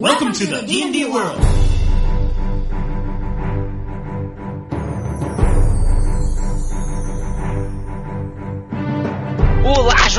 Welcome to the D&D world.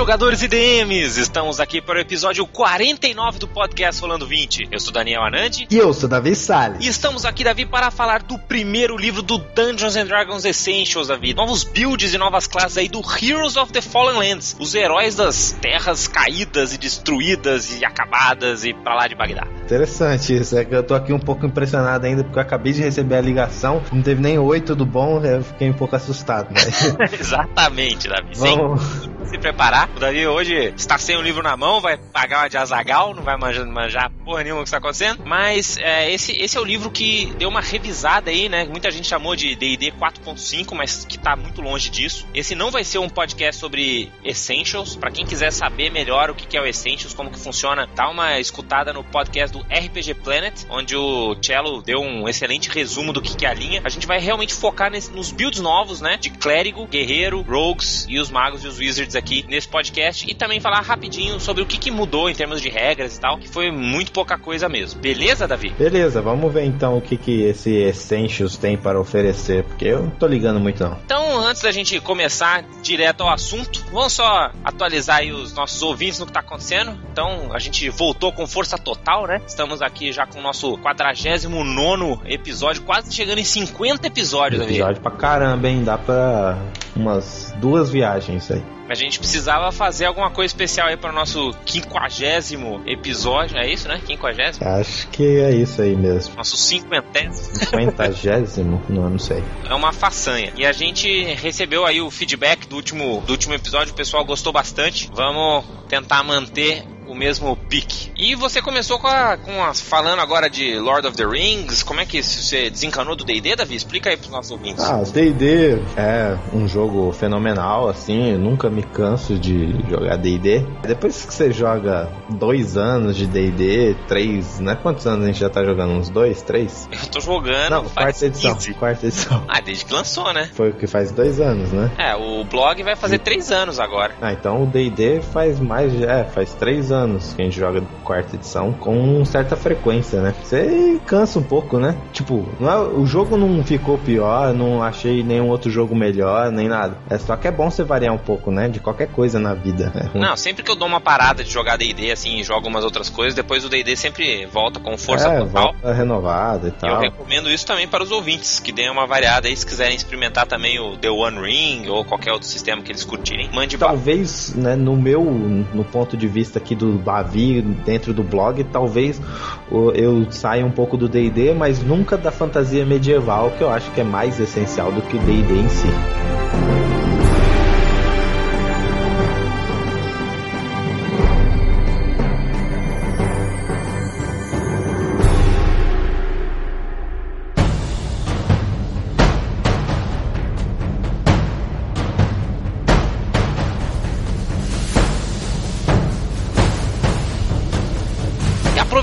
Jogadores e DMs! Estamos aqui para o episódio 49 do podcast Falando 20. Eu sou Daniel Anandi. E eu sou Davi Salles. E estamos aqui, Davi, para falar do primeiro livro do Dungeons and Dragons Essentials, Davi. Novos builds e novas classes aí do Heroes of the Fallen Lands. Os heróis das terras caídas e destruídas e acabadas e pra lá de Bagdá. Interessante isso. É que eu tô aqui um pouco impressionado ainda porque eu acabei de receber a ligação. Não teve nem oi, tudo bom? Eu fiquei um pouco assustado. Né? Exatamente, Davi. Vamos... Sem se preparar. Davi hoje está sem o livro na mão, vai pagar uma de azagal, não vai manjar, manjar porra nenhuma o que está acontecendo. Mas é, esse, esse é o livro que deu uma revisada aí, né? Muita gente chamou de D&D 4.5, mas que tá muito longe disso. Esse não vai ser um podcast sobre Essentials. Para quem quiser saber melhor o que é o Essentials, como que funciona, dá uma escutada no podcast do RPG Planet, onde o Cello deu um excelente resumo do que é a linha. A gente vai realmente focar nesse, nos builds novos, né? De clérigo, guerreiro, rogues e os magos e os wizards aqui nesse podcast e também falar rapidinho sobre o que, que mudou em termos de regras e tal, que foi muito pouca coisa mesmo. Beleza, Davi? Beleza, vamos ver então o que, que esse Essentials tem para oferecer, porque eu não tô ligando muito não. Então, antes da gente começar direto ao assunto, vamos só atualizar aí os nossos ouvintes no que tá acontecendo. Então, a gente voltou com força total, né? Estamos aqui já com o nosso 49 episódio, quase chegando em 50 episódios, Davi. Episódio pra caramba, hein? Dá pra umas duas viagens aí. A gente precisava fazer alguma coisa especial aí para o nosso quinquagésimo episódio, é isso, né? Quinquagésimo? Acho que é isso aí mesmo. Nosso cinquentésimo. Cinquentagésimo? não, não sei. É uma façanha. E a gente recebeu aí o feedback do último, do último episódio, o pessoal gostou bastante. Vamos tentar manter o mesmo pique. E você começou com a, com a, falando agora de Lord of the Rings. Como é que você desencanou do D&D, Davi? Explica aí pros nossos ouvintes. Ah, o D&D é um jogo fenomenal, assim. Eu nunca me canso de jogar D&D. Depois que você joga dois anos de D&D, três, né? Quantos anos a gente já tá jogando? Uns dois, três? Eu tô jogando. Não, quarta edição. 15. Quarta edição. Ah, desde que lançou, né? Foi o que faz dois anos, né? É, o blog vai fazer três anos agora. Ah, então o D&D faz mais, é, faz três anos que a gente joga quarta edição com certa frequência, né? Você cansa um pouco, né? Tipo, é, o jogo não ficou pior, não achei nenhum outro jogo melhor, nem nada. É só que é bom você variar um pouco, né? De qualquer coisa na vida. É não, sempre que eu dou uma parada de jogar D&D, assim, e jogo umas outras coisas, depois o D&D sempre volta com força é, total. Volta renovada e tal. Eu recomendo isso também para os ouvintes, que deem uma variada aí, se quiserem experimentar também o The One Ring ou qualquer outro sistema que eles curtirem. Mande Talvez, né, no meu, no ponto de vista aqui do Bavi dentro do blog, talvez eu saia um pouco do D&D, mas nunca da fantasia medieval, que eu acho que é mais essencial do que o D&D em si.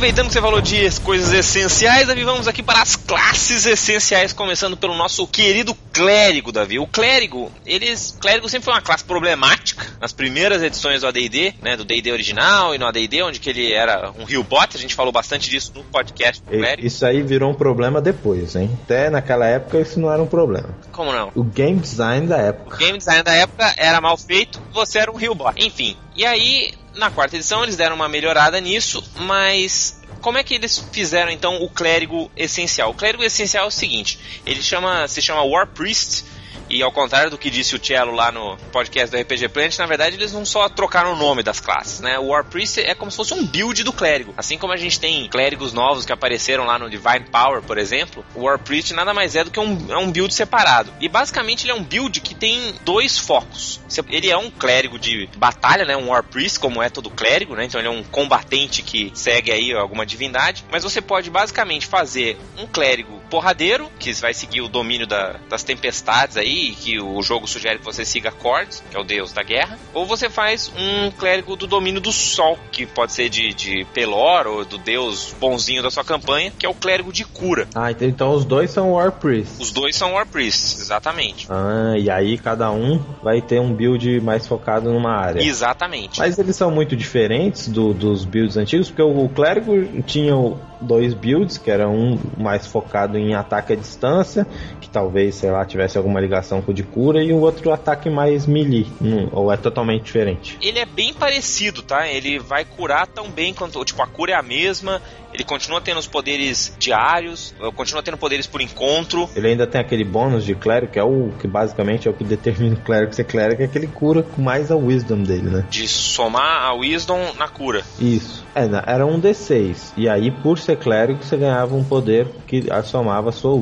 Aproveitando que você falou de coisas essenciais, Davi, vamos aqui para as classes essenciais, começando pelo nosso querido clérigo, Davi. O clérigo, eles, clérigo sempre foi uma classe problemática nas primeiras edições do AD&D, né, do D&D original e no AD&D, onde que ele era um rio bot, a gente falou bastante disso no podcast do clérigo. Isso aí virou um problema depois, hein? Até naquela época isso não era um problema. Como não? O game design da época. O game design da época era mal feito, você era um rio bot. Enfim, e aí na quarta edição eles deram uma melhorada nisso, mas como é que eles fizeram então o clérigo essencial? O clérigo essencial é o seguinte: ele chama, se chama War Priest e ao contrário do que disse o Cello lá no podcast do RPG Planet, na verdade eles não só trocaram o nome das classes, né? O War Priest é como se fosse um build do clérigo. Assim como a gente tem clérigos novos que apareceram lá no Divine Power, por exemplo, o War Priest nada mais é do que um, é um build separado. E basicamente ele é um build que tem dois focos. Ele é um clérigo de batalha, né? Um War Priest, como é todo clérigo, né? Então ele é um combatente que segue aí alguma divindade. Mas você pode basicamente fazer um clérigo porradeiro, que vai seguir o domínio da, das tempestades aí, que o jogo sugere que você siga Cordes, que é o deus da guerra. Ou você faz um clérigo do domínio do sol, que pode ser de, de Pelor ou do deus bonzinho da sua campanha, que é o clérigo de cura. Ah, então os dois são War Priests. Os dois são War Priests, exatamente. Ah, e aí cada um vai ter um build mais focado numa área. Exatamente. Mas eles são muito diferentes do, dos builds antigos, porque o, o clérigo tinha dois builds, que era um mais focado em ataque à distância, que talvez, sei lá, tivesse alguma ligação com o de cura, e o outro ataque mais melee, hum, ou é totalmente diferente? Ele é bem parecido, tá? Ele vai curar tão bem quanto, tipo, a cura é a mesma, ele continua tendo os poderes diários, continua tendo poderes por encontro. Ele ainda tem aquele bônus de clérigo, que é o que basicamente é o que determina o clérigo ser clérigo, é que ele cura com mais a wisdom dele, né? De somar a wisdom na cura. Isso. É, era um D6. E aí, por ser clérigo, você ganhava um poder que a sua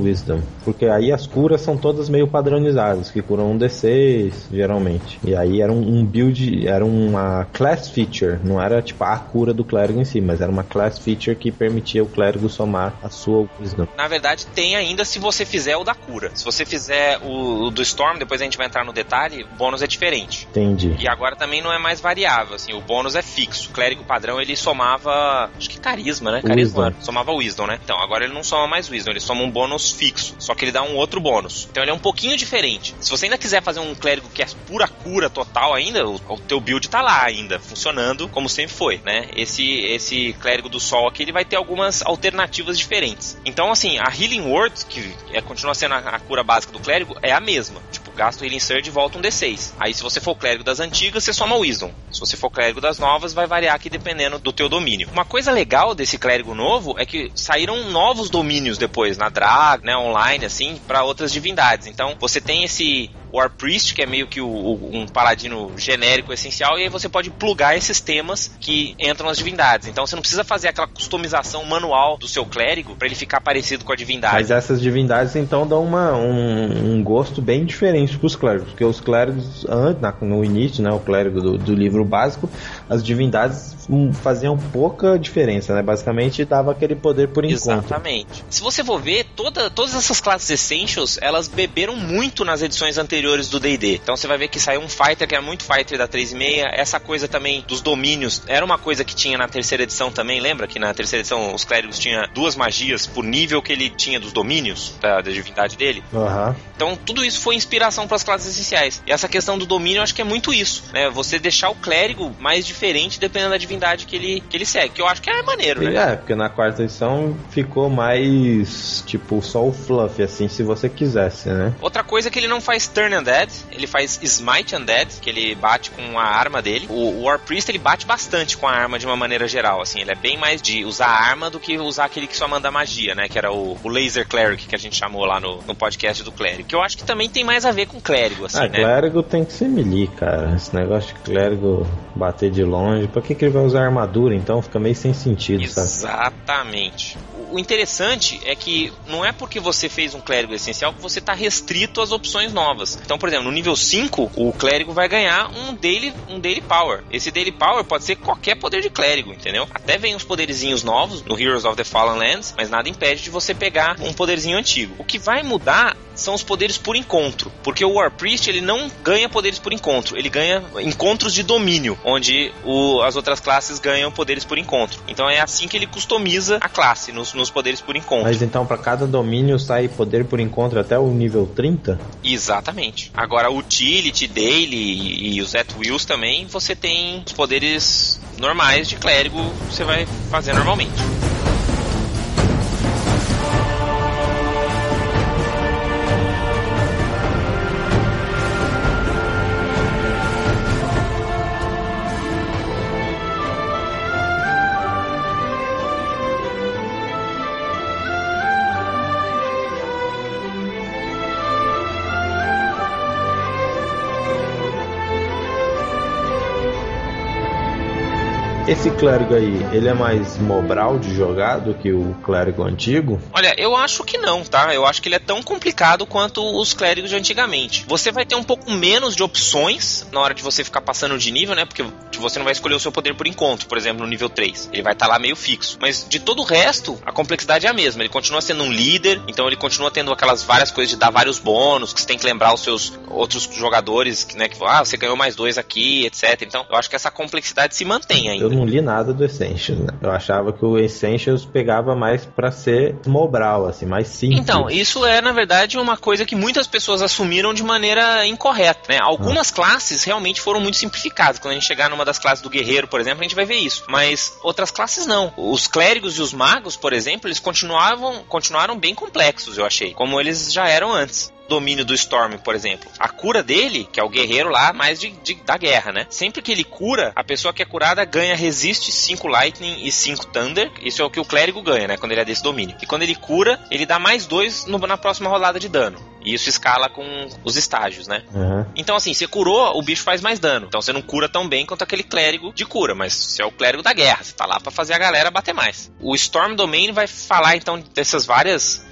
wisdom. Porque aí as curas são todas meio padronizadas, que curam um D6, geralmente. E aí era um, um build, era uma class feature, não era tipo a cura do clérigo em si, mas era uma class feature que permitia o clérigo somar a sua wisdom. Na verdade, tem ainda se você fizer o da cura. Se você fizer o, o do Storm, depois a gente vai entrar no detalhe, o bônus é diferente. Entendi. E agora também não é mais variável, assim, o bônus é fixo. O clérigo padrão ele somava, acho que carisma, né? Carisma, wisdom. somava wisdom, né? Então, agora ele não soma mais wisdom, ele soma um bônus fixo, só que ele dá um outro bônus. Então ele é um pouquinho diferente. Se você ainda quiser fazer um clérigo que é pura cura total ainda, o, o teu build tá lá ainda, funcionando como sempre foi, né? Esse esse clérigo do sol aqui, ele vai ter algumas alternativas diferentes. Então, assim, a Healing Word, que é, continua sendo a, a, cura básica do clérigo, é a mesma. Tipo, gasta o Healing Surge e volta um D6. Aí, se você for clérigo das antigas, você soma Wisdom. Se você for clérigo das novas, vai variar aqui dependendo do teu domínio. Uma coisa legal desse clérigo novo é que saíram novos domínios depois, na Drag, né, online, assim, para outras divindades. Então, você tem esse War Priest, que é meio que o, o, um paladino genérico essencial, e aí você pode plugar esses temas que entram nas divindades. Então você não precisa fazer aquela customização manual do seu clérigo para ele ficar parecido com a divindade. Mas essas divindades então dão uma, um, um gosto bem diferente para os clérigos, porque os clérigos, no início, né, o clérigo do, do livro básico, as divindades faziam pouca diferença, né? Basicamente dava aquele poder por encontro. Exatamente. Se você for ver, toda, todas essas classes Essentials, elas beberam muito nas edições anteriores do D&D. Então você vai ver que saiu um Fighter que era muito Fighter da 3.6, essa coisa também dos domínios, era uma coisa que tinha na terceira edição também, lembra? Que na terceira edição os clérigos tinham duas magias por nível que ele tinha dos domínios, da, da divindade dele. Uhum. Então tudo isso foi inspiração para as classes essenciais. E essa questão do domínio eu acho que é muito isso, né? Você deixar o clérigo mais diferente dependendo da divindade que ele, que ele segue, que eu acho que é maneiro, né? É, porque na quarta edição ficou mais, tipo, só o fluff, assim, se você quisesse, né? Outra coisa é que ele não faz Turn Undead, ele faz Smite Undead, que ele bate com a arma dele. O War Priest, ele bate bastante com a arma de uma maneira geral, assim, ele é bem mais de usar a arma do que usar aquele que só manda magia, né? Que era o, o Laser Cleric, que a gente chamou lá no, no podcast do Clérigo. Que eu acho que também tem mais a ver com clérigo, assim, ah, né? clérigo tem que ser melee, cara. Esse negócio de clérigo bater de longe, pra que, que ele vai usar armadura? então fica meio sem sentido, Exatamente. Sabe? O interessante é que não é porque você fez um clérigo essencial que você está restrito às opções novas. Então, por exemplo, no nível 5, o clérigo vai ganhar um daily, um daily power. Esse daily power pode ser qualquer poder de clérigo, entendeu? Até vem os poderzinhos novos no Heroes of the Fallen Lands, mas nada impede de você pegar um poderzinho antigo. O que vai mudar são os poderes por encontro, porque o War Priest ele não ganha poderes por encontro, ele ganha encontros de domínio, onde o, as outras classes ganham poderes por encontro. Então é assim que ele customiza a classe nos, nos poderes por encontro. Mas então para cada domínio sai poder por encontro até o nível 30? Exatamente. Agora Utility, Daily e, e os At Wills também, você tem os poderes normais de clérigo, você vai fazer normalmente. Esse clérigo aí, ele é mais mobral de jogar do que o clérigo antigo? Olha, eu acho que não, tá? Eu acho que ele é tão complicado quanto os clérigos de antigamente. Você vai ter um pouco menos de opções na hora de você ficar passando de nível, né? Porque você não vai escolher o seu poder por encontro, por exemplo, no nível 3. Ele vai estar tá lá meio fixo. Mas de todo o resto, a complexidade é a mesma. Ele continua sendo um líder, então ele continua tendo aquelas várias coisas de dar vários bônus, que você tem que lembrar os seus outros jogadores, né? Que ah, você ganhou mais dois aqui, etc. Então, eu acho que essa complexidade se mantém ainda. Eu não li nada do Essentials, né? Eu achava que o Essentials pegava mais para ser mobral, assim, mais simples. Então, isso é, na verdade, uma coisa que muitas pessoas assumiram de maneira incorreta, né? Algumas ah. classes realmente foram muito simplificadas. Quando a gente chegar numa das classes do guerreiro, por exemplo, a gente vai ver isso. Mas outras classes não. Os clérigos e os magos, por exemplo, eles continuavam, continuaram bem complexos, eu achei. Como eles já eram antes domínio do Storm, por exemplo. A cura dele, que é o guerreiro lá, mais de, de, da guerra, né? Sempre que ele cura, a pessoa que é curada ganha resiste 5 Lightning e 5 Thunder. Isso é o que o clérigo ganha, né? Quando ele é desse domínio. E quando ele cura, ele dá mais 2 na próxima rodada de dano. E isso escala com os estágios, né? Uhum. Então, assim, você curou, o bicho faz mais dano. Então você não cura tão bem quanto aquele clérigo de cura, mas você é o clérigo da guerra. Você tá lá para fazer a galera bater mais. O Storm Domain vai falar, então, dessas várias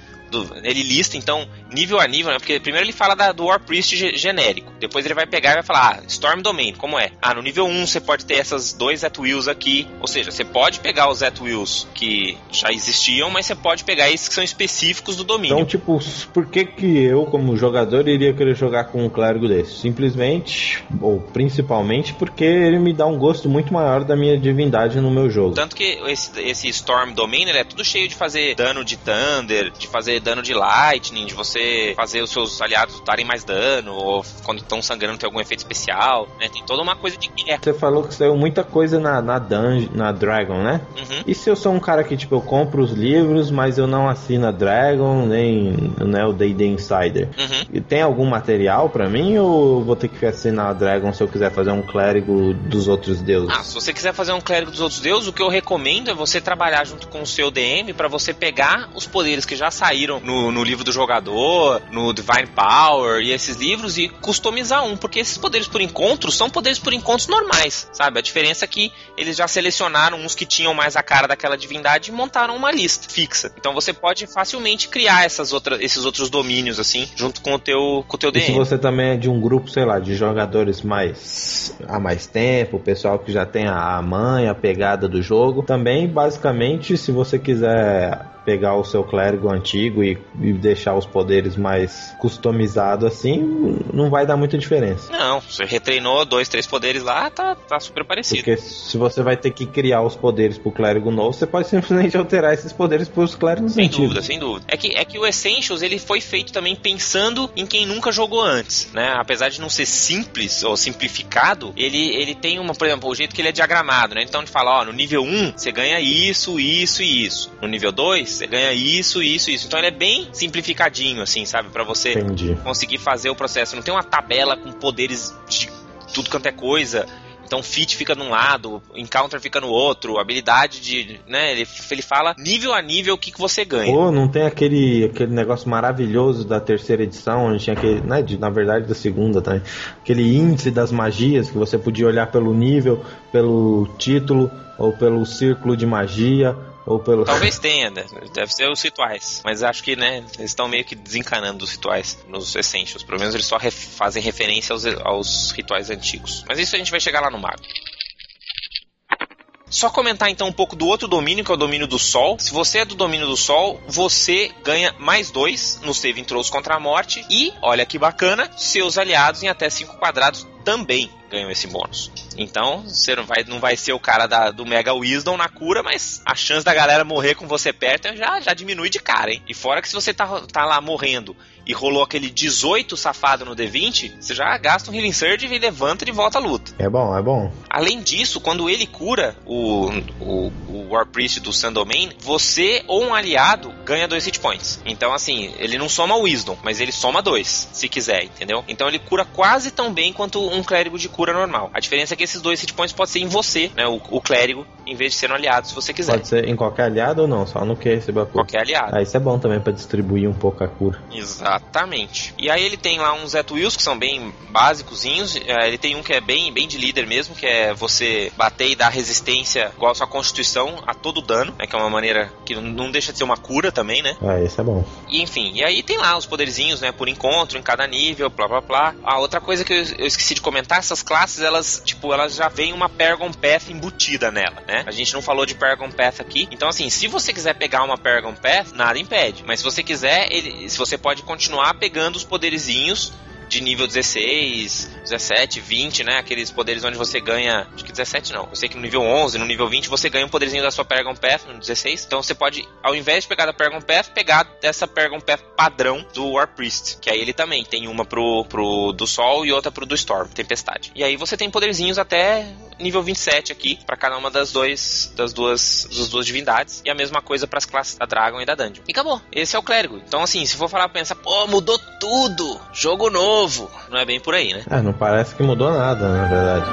do, ele lista, então, nível a nível, né? Porque primeiro ele fala da, do War Priest genérico. Depois ele vai pegar e vai falar, ah, Storm Domain, como é? Ah, no nível 1 você pode ter essas dois Wheels aqui. Ou seja, você pode pegar os Wheels que já existiam, mas você pode pegar esses que são específicos do domínio. Então, tipo, por que que eu, como jogador, iria querer jogar com um clérigo desse? Simplesmente, ou principalmente, porque ele me dá um gosto muito maior da minha divindade no meu jogo. Tanto que esse, esse Storm Domain, ele é tudo cheio de fazer dano de Thunder, de fazer dano de Lightning, de você fazer os seus aliados darem mais dano, ou quando estão sangrando tem algum efeito especial, né? Tem toda uma coisa de guerra. Você falou que saiu muita coisa na, na Dungeon, na Dragon, né? Uhum. E se eu sou um cara que, tipo, eu compro os livros, mas eu não assino a Dragon, nem né, o D&D Insider. Uhum. E tem algum material para mim, ou vou ter que assinar a Dragon se eu quiser fazer um clérigo dos outros deuses? Ah, se você quiser fazer um clérigo dos outros deuses, o que eu recomendo é você trabalhar junto com o seu DM para você pegar os poderes que já saíram no, no livro do jogador, no Divine Power e esses livros e customizar um, porque esses poderes por encontro são poderes por encontros normais, sabe? A diferença é que eles já selecionaram uns que tinham mais a cara daquela divindade e montaram uma lista fixa. Então você pode facilmente criar essas outras, esses outros domínios assim, junto com o teu, com o teu DM. E se você também é de um grupo, sei lá, de jogadores mais há mais tempo, o pessoal que já tem a mãe, a pegada do jogo, também basicamente, se você quiser pegar o seu clérigo antigo e, e, deixar os poderes mais customizados assim, não vai dar muita diferença. Não, você retreinou dois, três poderes lá, tá, tá super parecido. Porque se você vai ter que criar os poderes pro clérigo novo, você pode simplesmente alterar esses poderes pros clérigos sem antigos. Sem dúvida, sem dúvida. É que, é que o Essentials ele foi feito também pensando em quem nunca jogou antes, né? Apesar de não ser simples ou simplificado, ele, ele tem uma, por exemplo, o jeito que ele é diagramado, né? Então ele fala, ó, no nível 1 você ganha isso, isso e isso. No nível 2 você ganha isso, isso, isso. Então ele é bem simplificadinho, assim, sabe? para você Entendi. conseguir fazer o processo. Não tem uma tabela com poderes de tudo quanto é coisa. Então fit fica num lado, encounter fica no outro, habilidade de, né, ele, ele fala nível a nível o que, que você ganha. Pô, não tem aquele, aquele negócio maravilhoso da terceira edição, onde tinha aquele, né, de, na verdade da segunda também, aquele índice das magias que você podia olhar pelo nível, pelo título ou pelo círculo de magia ou pelo... Talvez tenha, né? Deve ser os rituais. Mas acho que, né, eles estão meio que desencanando os rituais nos Essentials. Pelo menos eles só ref fazem referência aos, aos rituais antigos. Mas isso a gente vai chegar lá no mago. Só comentar então um pouco do outro domínio, que é o domínio do Sol. Se você é do domínio do Sol, você ganha mais dois no save throws contra a morte. E, olha que bacana, seus aliados em até 5 quadrados também ganham esse bônus. Então, você não vai, não vai ser o cara da, do Mega Wisdom na cura, mas a chance da galera morrer com você perto já, já diminui de cara, hein? E fora que se você tá, tá lá morrendo e rolou aquele 18 safado no D20, você já gasta um Healing Surge e levanta de volta à luta. É bom, é bom. Além disso, quando ele cura o, o, o War Priest do Sandomain, você ou um aliado ganha dois hit points. Então, assim, ele não soma Wisdom, mas ele soma dois, se quiser, entendeu? Então ele cura quase tão bem quanto um clérigo de cura normal. A diferença é que esses dois hit points podem ser em você, né? O, o clérigo em vez de ser no aliado, se você quiser. Pode ser em qualquer aliado ou não? Só no que recebeu a cura? Qualquer aliado. Ah, isso é bom também pra distribuir um pouco a cura. Exatamente. E aí ele tem lá uns At Wills que são bem básicozinhos. É, ele tem um que é bem, bem de líder mesmo, que é você bater e dar resistência igual a sua constituição a todo dano, né, que é uma maneira que não deixa de ser uma cura também, né? Ah, esse é bom. E enfim, e aí tem lá os poderzinhos, né, por encontro, em cada nível, blá blá blá. A outra coisa que eu, eu esqueci de comentar, essas classes, elas, tipo, elas já vêm uma Paragon Path embutida nela, né? A gente não falou de Paragon Path aqui. Então, assim, se você quiser pegar uma Paragon Path, nada impede. Mas se você quiser, ele, se você pode continuar pegando os poderzinhos de nível 16, 17, 20, né? Aqueles poderes onde você ganha. Acho que 17 não. Eu sei que no nível 11, no nível 20, você ganha um poderzinho da sua Paragon Path, no 16. Então você pode, ao invés de pegar da Paragon Path, pegar dessa Paragon Path padrão do War Priest. Que aí ele também tem uma pro, pro do Sol e outra pro do Storm, Tempestade. E aí você tem poderzinhos até nível 27 aqui, para cada uma das, dois, das, duas, das duas divindades. E a mesma coisa para as classes da Dragon e da Dungeon. E acabou. Esse é o clérigo. Então, assim, se for falar, pensa, pô, mudou tudo. Jogo novo. Não é bem por aí, né? É, não parece que mudou nada, na verdade.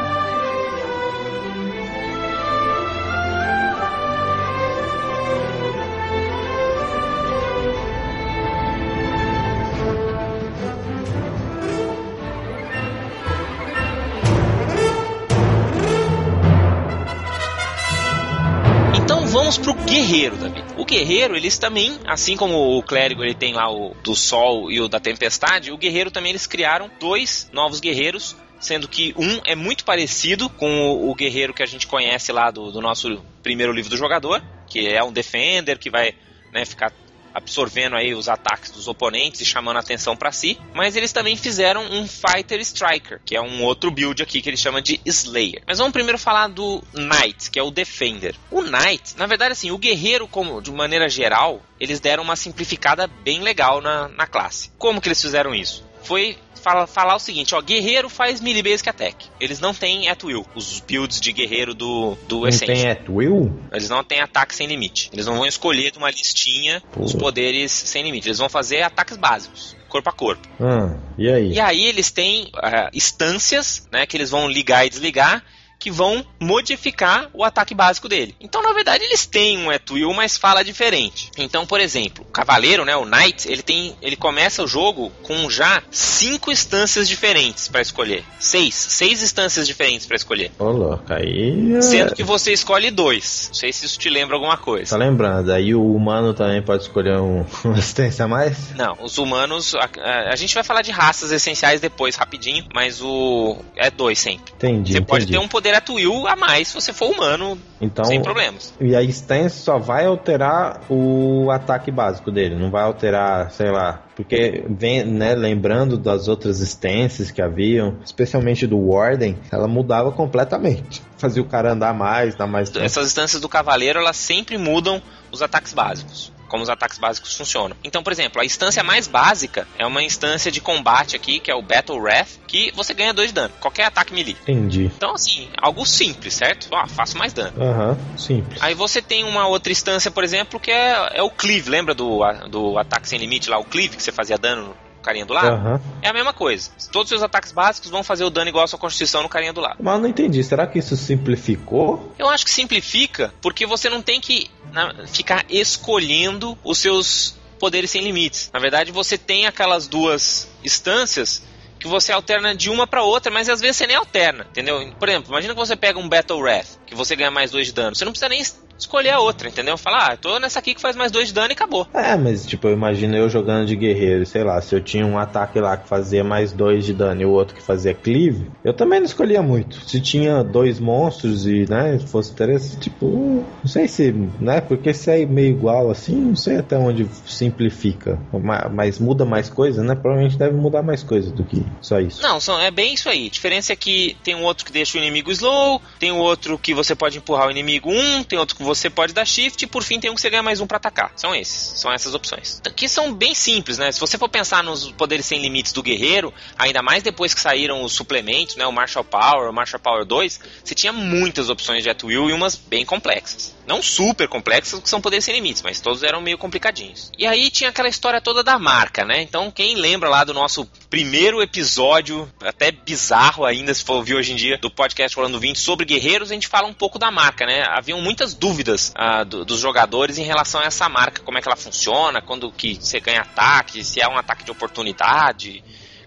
Então vamos pro guerreiro, David. Guerreiro, eles também, assim como o clérigo ele tem lá o do sol e o da tempestade, o guerreiro também eles criaram dois novos guerreiros sendo que um é muito parecido com o, o guerreiro que a gente conhece lá do, do, nosso primeiro livro do jogador, que é um defender que vai né, ficar absorvendo aí os ataques dos oponentes e chamando a atenção para si, mas eles também fizeram um Fighter Striker, que é um outro build aqui que ele chama de Slayer. Mas vamos primeiro falar do Knight, que é o Defender. O Knight, na verdade assim, o guerreiro como de maneira geral, eles deram uma simplificada bem legal na, na classe. Como que eles fizeram isso? Foi fala, falar o seguinte, ó, guerreiro faz melee basic attack. Eles não têm at will, os builds de guerreiro do, do Não Essential. tem at will? Eles não têm ataque sem limite. Eles não vão escolher de uma listinha Pô. os poderes sem limite. Eles vão fazer ataques básicos, corpo a corpo. Ah, e aí? E aí eles têm ah, instâncias, né, que eles vão ligar e desligar, que vão modificar o ataque básico dele. Então, na verdade, eles têm um at will, mas fala diferente. Então, por exemplo, o cavaleiro, né, o knight, ele tem, ele começa o jogo com já cinco instâncias diferentes para escolher. Seis, seis instâncias diferentes para escolher. Ô, louco, aí... é- Sendo que você escolhe dois. Não sei se isso te lembra alguma coisa. Tá lembrando, aí o humano também pode escolher um, uma assistência a mais? Não, os humanos. A, a- a gente vai falar de raças essenciais depois, rapidinho, mas o. É dois sempre. Entendi, Você pode entendi. ter um poder at will a mais se você for humano, Então, sem problemas. E a stance só vai alterar o ataque básico dele, não vai alterar, sei lá, porque vem, né, lembrando das outras stances que haviam, especialmente do Warden, ela mudava completamente. Fazia o cara andar mais, dar mais tempo. Essas instâncias do cavaleiro, elas sempre mudam os ataques básicos. Como os ataques básicos funcionam. Então, por exemplo, a instância mais básica é uma instância de combate aqui, que é o Battle Wrath, que você ganha 2 de dano. Qualquer ataque melee. Entendi. Então, assim, algo simples, certo? Ó, faço mais dano. Aham, simples. Aí você tem uma outra instância, por exemplo, que é, é o Cleave. Lembra do, a- do ataque sem limite lá, o Cleave, que você fazia dano no carinha do lado? Aham. É a mesma coisa. Todos os seus ataques básicos vão fazer o dano igual a sua constituição no carinha do lado. Mas não entendi, será que isso simplificou? Eu acho que simplifica porque você não tem que na- ficar escolhendo os seus poderes sem limites. Na verdade, você tem aquelas duas instâncias que você alterna de uma pra outra, mas às vezes você nem alterna, entendeu? Por exemplo, imagina que você pega um Battle Wrath, que você ganha mais dois de dano. Você não precisa nem escolher a outra, entendeu? Falar, ah, tô nessa aqui que faz mais dois de dano e acabou. É, mas tipo, eu imagino eu jogando de guerreiro, sei lá, se eu tinha um ataque lá que fazia mais dois de dano e o outro que fazia cleave, eu também não escolhia muito. Se tinha dois monstros e, né, fosse interessante, tipo, não sei se, né, porque se é meio igual assim, não sei até onde simplifica. Ma- Mas muda mais coisa, né? Provavelmente deve mudar mais coisa do que só isso. Não, são, é bem isso aí. A diferença é que tem um outro que deixa o inimigo slow, tem um outro que você pode empurrar o inimigo um, tem outro que você pode dar shift e por fim tem um que você ganha mais um pra atacar. São esses, são essas opções. Que são bem simples, né? Se você for pensar nos poderes sem limites do guerreiro, ainda mais depois que saíram os suplementos, né? O Marshall Power, o Marshall Power 2, você tinha muitas opções de at will e umas bem complexas. Não super complexos, que são poderes sem limites, mas todos eram meio complicadinhos. E aí tinha aquela história toda da marca, né? Então, quem lembra lá do nosso primeiro episódio, até bizarro ainda, se for ouvir hoje em dia, do podcast Rolando 20 sobre guerreiros, a gente fala um pouco da marca, né? Haviam muitas dúvidas ah, do, dos jogadores em relação a essa marca, como é que ela funciona, quando que você ganha ataque, se é um ataque de oportunidade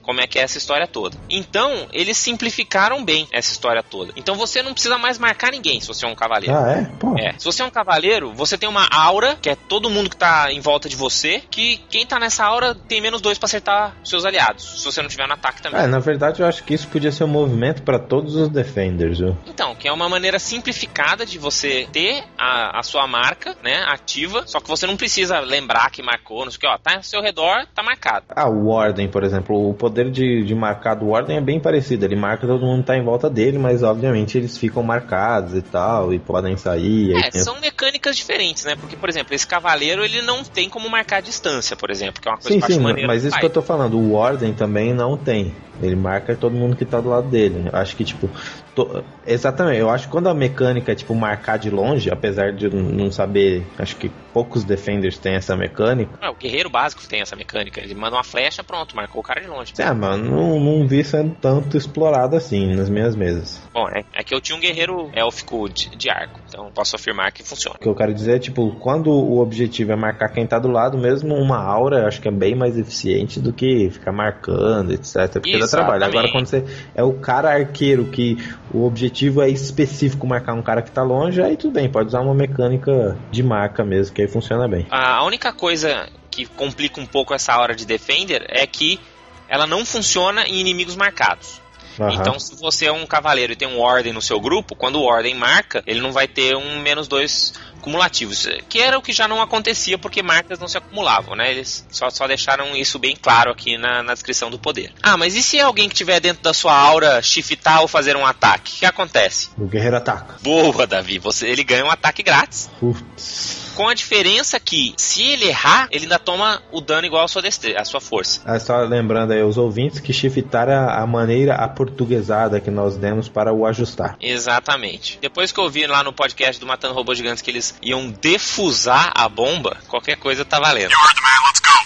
como é que é essa história toda. Então, eles simplificaram bem essa história toda. Então você não precisa mais marcar ninguém se você é um cavaleiro. Ah, é? Pô. É. Se você é um cavaleiro, você tem uma aura, que é todo mundo que tá em volta de você, que quem tá nessa aura tem menos dois pra acertar seus aliados, se você não tiver no ataque também. É, na verdade eu acho que isso podia ser um movimento para todos os defenders, viu? Então, que é uma maneira simplificada de você ter a, a sua marca, né, ativa, só que você não precisa lembrar que marcou, não sei o que, ó, tá ao seu redor, tá marcado. Ah, o Warden, por exemplo, o poder de, de marcar do Warden é bem parecido. Ele marca todo mundo tá em volta dele, mas obviamente eles ficam marcados e tal, e podem sair. É, tem- são mecânicas diferentes, né? Porque, por exemplo, esse cavaleiro ele não tem como marcar a distância, por exemplo, que é uma coisa Sim, que sim, maneira mas isso que eu tô falando, o Warden também não tem. Ele marca todo mundo que tá do lado dele. Acho que, tipo. to- Exatamente, eu acho que quando a mecânica é, tipo, marcar de longe, apesar de não saber. Acho que poucos defenders têm essa mecânica. Ah, o guerreiro básico tem essa mecânica. Ele manda uma flecha, pronto, marcou o cara de longe. Ah, mano, não, não vi sendo tanto explorado assim nas minhas mesas. Bom, é, é que eu tinha um guerreiro élfico de, de arco, então posso afirmar que funciona. O que eu quero dizer é, tipo, quando o objetivo é marcar quem tá do lado, mesmo uma aura, eu acho que é bem mais eficiente do que ficar marcando, etc. Porque dá trabalho. Agora, Exatamente. quando você é o cara arqueiro, que o objetivo é específico marcar um cara que tá longe, aí tudo bem, pode usar uma mecânica de marca mesmo, que aí funciona bem. A única coisa que complica um pouco essa hora de Defender é que ela não funciona em inimigos marcados. Aham. Então, se você é um cavaleiro e tem um Ordem no seu grupo, quando o Ordem marca, ele não vai ter um menos dois cumulativos. Que era o que já não acontecia porque marcas não se acumulavam, né? Eles só, só deixaram isso bem claro aqui na, na descrição do poder. Ah, mas e se alguém que tiver dentro da sua aura shiftar ou fazer um ataque? O que acontece? O guerreiro ataca. Boa, Davi, você, ele ganha um ataque grátis. Putz. Com a diferença que, se ele errar, ele ainda toma o dano igual à sua, destre- à sua força. Ah, só lembrando aí os ouvintes que shiftar é a maneira aportuguesada que nós demos para o ajustar. Exatamente. Depois que eu vi lá no podcast do Matando Robôs Gigantes que eles iam defusar a bomba, qualquer coisa tá valendo.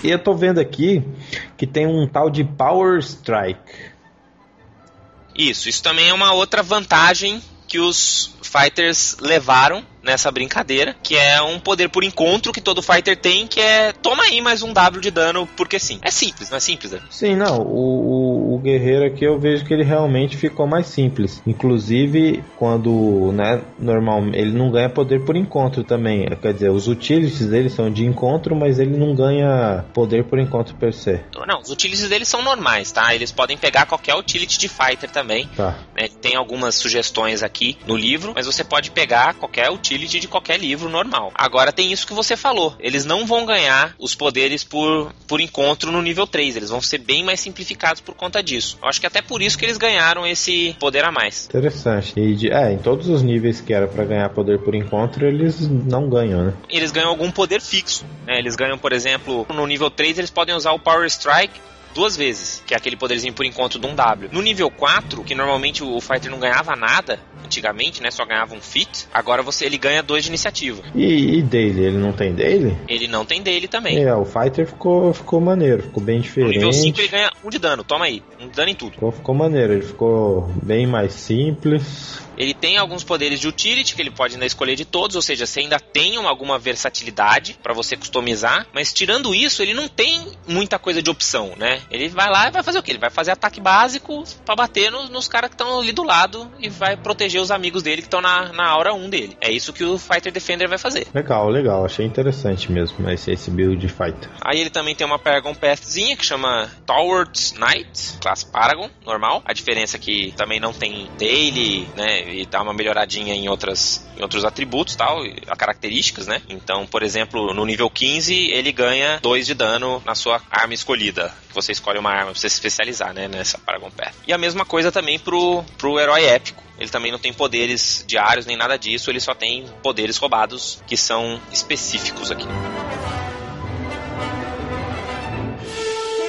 E eu tô vendo aqui que tem um tal de Power Strike. Isso, isso também é uma outra vantagem que os fighters levaram nessa brincadeira, que é um poder por encontro que todo fighter tem, que é toma aí mais um W de dano, porque sim. É simples, não é simples, Davi? Sim, não, o, o, guerreiro aqui eu vejo que ele realmente ficou mais simples. Inclusive, quando, né, normal, ele não ganha poder por encontro também. Quer dizer, os utilities dele são de encontro, mas ele não ganha poder por encontro per se. Não, os utilities deles são normais, tá? Eles podem pegar qualquer utility de fighter também. Tá. né? Tem algumas sugestões aqui no livro, mas você pode pegar qualquer utility de qualquer livro normal. Agora tem isso que você falou. Eles não vão ganhar os poderes por, por encontro no nível 3. Eles vão ser bem mais simplificados por conta disso. Eu acho que até por isso que eles ganharam esse poder a mais. Interessante. E de, é, em todos os níveis que era pra ganhar poder por encontro, eles não ganham, né? Eles ganham algum poder fixo. né? Eles ganham, por exemplo, no nível 3 eles podem usar o Power Strike duas vezes, que é aquele poderzinho por encontro de um W. No nível 4, que normalmente o fighter não ganhava nada, antigamente, né, só ganhava um fit, agora você ele ganha dois de iniciativa. E, e dele, ele não tem dele? Ele não tem dele também. É, o Fighter ficou, ficou maneiro, ficou bem No diferente. nível 5 ele ganha um de dano, toma aí, um de dano em tudo. Ficou, ficou maneiro, ele ficou bem mais simples. Ele tem alguns poderes de utility que ele pode ainda escolher de todos, ou seja, você ainda tem alguma versatilidade para você customizar, mas tirando isso, ele não tem muita coisa de opção, né? Ele vai lá e vai fazer o quê? Ele vai fazer ataque básico para bater nos, nos caras que estão ali do lado e vai proteger os amigos dele que estão na, na aura 1 dele. É isso que o Fighter Defender vai fazer. Legal, legal, achei interessante mesmo esse, esse build Fighter. Aí ele também tem uma Paragon Pathzinha que chama Towards Knight, classe Paragon, normal. A diferença é que também não tem Daily, né? E dá uma melhoradinha em, outras, em outros atributos tal, a características, né? Então, por exemplo, no nível 15 ele ganha 2 de dano na sua arma escolhida. Que você escolhe uma arma pra você se especializar, né? Nessa Paragon Path. E a mesma coisa também pro, pro herói épico. Ele também não tem poderes diários nem nada disso, ele só tem poderes roubados que são específicos aqui.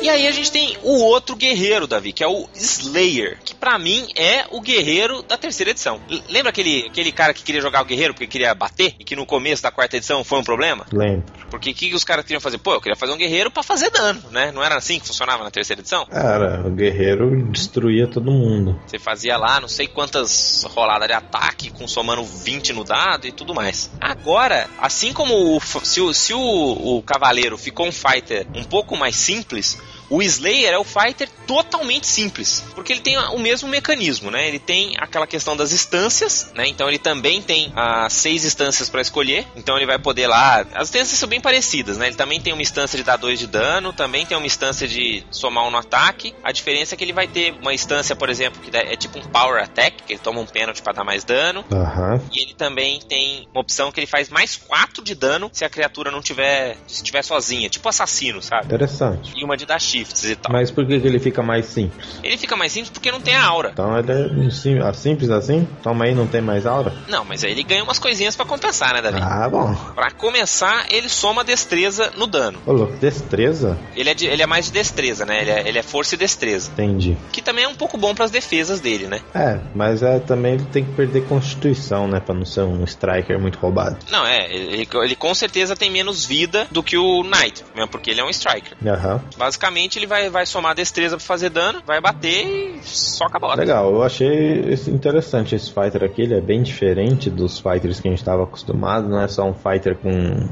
E aí a gente tem o outro guerreiro, Davi, que é o Slayer, que para mim é o guerreiro da terceira edição. Lembra aquele, aquele cara que queria jogar o guerreiro porque queria bater? E que no começo da quarta edição foi um problema? Lembro. Porque o que, os caras queriam fazer? Pô, eu queria fazer um guerreiro para fazer dano, né? Não era assim que funcionava na terceira edição? Era, o guerreiro destruía todo mundo. Você fazia lá não sei quantas roladas de ataque, com somando 20 no dado e tudo mais. Agora, assim como o, se, o, se o, o cavaleiro ficou um fighter um pouco mais simples, o Slayer é o fighter totalmente simples, porque ele tem o mesmo mecanismo, né? Ele tem aquela questão das instâncias, né? Então ele também tem as ah, seis instâncias para escolher. Então ele vai poder lá. As instâncias são bem parecidas, né? Ele também tem uma instância de dar dois de dano, também tem uma instância de somar um no ataque. A diferença é que ele vai ter uma instância, por exemplo, que é tipo um power attack, que ele toma um pênalti para dar mais dano. Uhum. E ele também tem uma opção que ele faz mais 4 de dano se a criatura não tiver, se tiver sozinha, tipo assassino, sabe? Interessante. E uma de dar X shifts e tal. Mas por que, ele fica mais simples? Ele fica mais simples porque não tem a aura. Então ele é sim, simples assim? Toma aí, não tem mais aura? Não, mas aí ele ganha umas coisinhas para compensar, né, Davi? Ah, bom. Pra começar, ele soma destreza no dano. Ô, louco, destreza? Ele é, de, ele é mais de destreza, né? Ele é, ele é força e destreza. Entendi. Que também é um pouco bom para as defesas dele, né? É, mas é, também ele tem que perder constituição, né? Pra não ser um striker muito roubado. Não, é. Ele, ele com certeza tem menos vida do que o Knight, mesmo porque ele é um striker. Aham. Basicamente, ele vai, vai somar destreza pra fazer dano, vai bater e só acabou. Legal, eu achei interessante esse fighter aqui, ele é bem diferente dos fighters que a gente estava acostumado, não é só um fighter com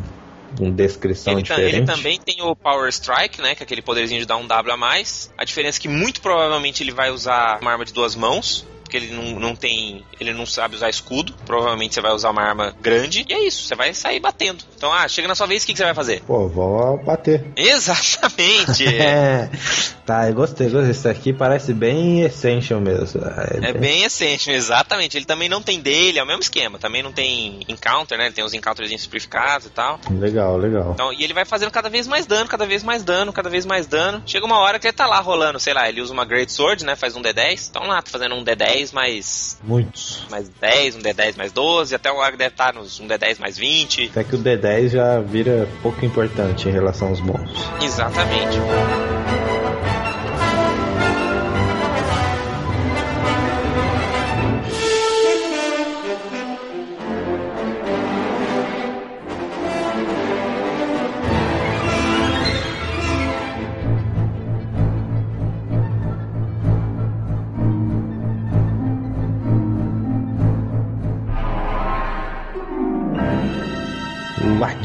com descrição ele diferente. Ele também tem o Power Strike, né? Que é aquele poderzinho de dar um W a mais. A diferença é que muito provavelmente ele vai usar uma arma de duas mãos porque ele não, não tem. Ele não sabe usar escudo. Provavelmente você vai usar uma arma grande. E é isso, você vai sair batendo. Então, ah, chega na sua vez, o que, que você vai fazer? Pô, vou bater. Exatamente! é. Tá, eu gostei, gostei. Isso aqui parece bem Essential mesmo. É, é bem Essential, exatamente. Ele também não tem dele, é o mesmo esquema. Também não tem encounter, né? Ele tem os encounters simplificados e tal. Legal, legal. Então, e ele vai fazendo cada vez mais dano, cada vez mais dano, cada vez mais dano. Chega uma hora que ele tá lá rolando, sei lá, ele usa uma Great Sword, né? Faz um D10. Então lá, tá fazendo um D10 mais. Muitos. Mais 10, um D10 mais 12, até o deve estar nos um D10 mais 20. Até que o D10 já vira pouco importante em relação aos monstros. Exatamente.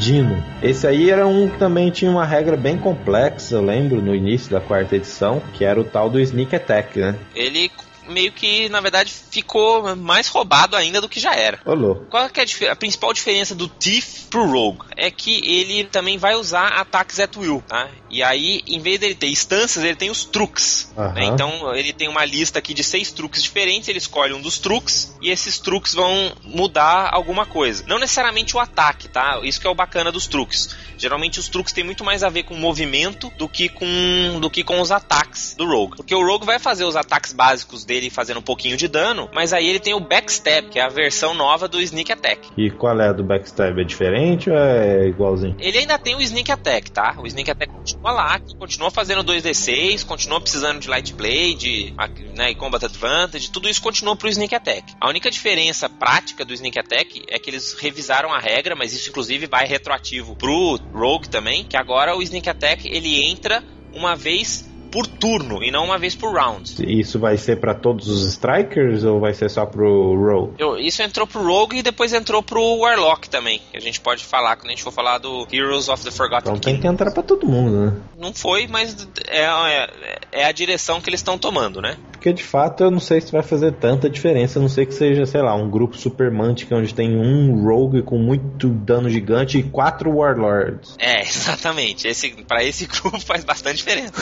Ladino. Esse aí era um também tinha uma regra bem complexa, eu lembro, no início da quarta edição, que era o tal do Sneak Attack, né? Ele meio que, na verdade, ficou mais roubado ainda do que já era. Olô. Qual é a, a, principal diferença do Thief pro Rogue? É que ele também vai usar ataques at will, tá? E aí, em vez dele ter instâncias, ele tem os truques. Uhum. Né? Então, ele tem uma lista aqui de seis truques diferentes, ele escolhe um dos truques e esses truques vão mudar alguma coisa. Não necessariamente o ataque, tá? Isso que é o bacana dos truques. Geralmente os truques têm muito mais a ver com movimento do que com do que com os ataques do Rogue. Porque o Rogue vai fazer os ataques básicos dele fazendo um pouquinho de dano, mas aí ele tem o Backstab, que é a versão nova do Sneak Attack. E qual é a do Backstab? É diferente ou é igualzinho? Ele ainda tem o Sneak Attack, tá? O Sneak Attack continua lá, continua fazendo 2d6, continua precisando de Light Blade, né, e Combat Advantage, tudo isso continua pro Sneak Attack. A única diferença prática do Sneak Attack é que eles revisaram a regra, mas isso inclusive vai retroativo pro Rogue também, que agora o Sneak Attack ele entra uma vez por turno e não uma vez por round. Isso vai ser para todos os strikers ou vai ser só pro Rogue? Eu, isso entrou pro Rogue e depois entrou pro Warlock também, que a gente pode falar quando a gente for falar do Heroes of the Forgotten Então tem que entrar para todo mundo, né? Não foi, mas é, é, é a direção que eles estão tomando, né? Porque de fato eu não sei se vai fazer tanta diferença, a não sei que seja, sei lá, um grupo Super Mantic onde tem um Rogue com muito dano gigante e quatro Warlords. É, exatamente. Esse, para esse grupo faz bastante diferença.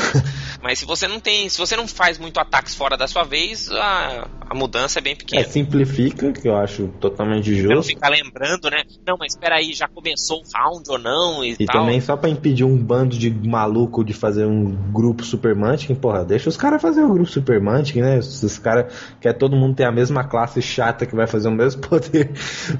Mas se você não tem, se você não faz muito ataques fora da sua vez, a, a mudança é bem pequena. É, simplifica, que eu acho totalmente justo. Você não ficar lembrando, né? Não, mas espera aí, já começou o round ou não e, e tal. também só para impedir um bando de maluco de fazer um grupo Super Mantic, porra, deixa os caras fazer o grupo Super Mantic, né? Os caras quer todo mundo ter a mesma classe chata que vai fazer o mesmo poder